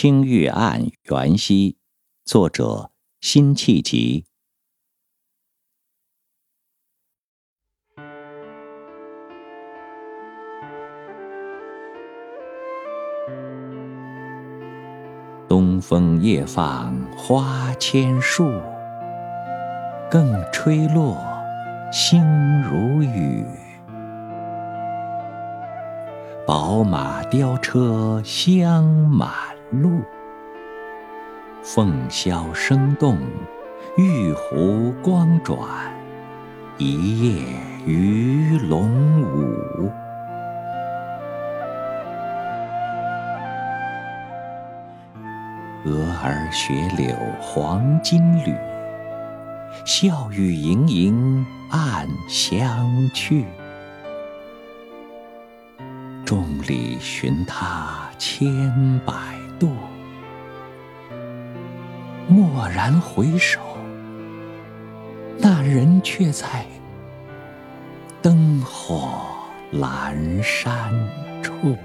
青玉案·元夕，作者辛弃疾。东风夜放花千树，更吹落，星如雨。宝马雕车香满路，凤箫声动，玉壶光转，一夜鱼龙舞。蛾儿雪柳黄金缕，笑语盈盈暗香去。众里寻他千百渡，蓦然回首，那人却在灯火阑珊处。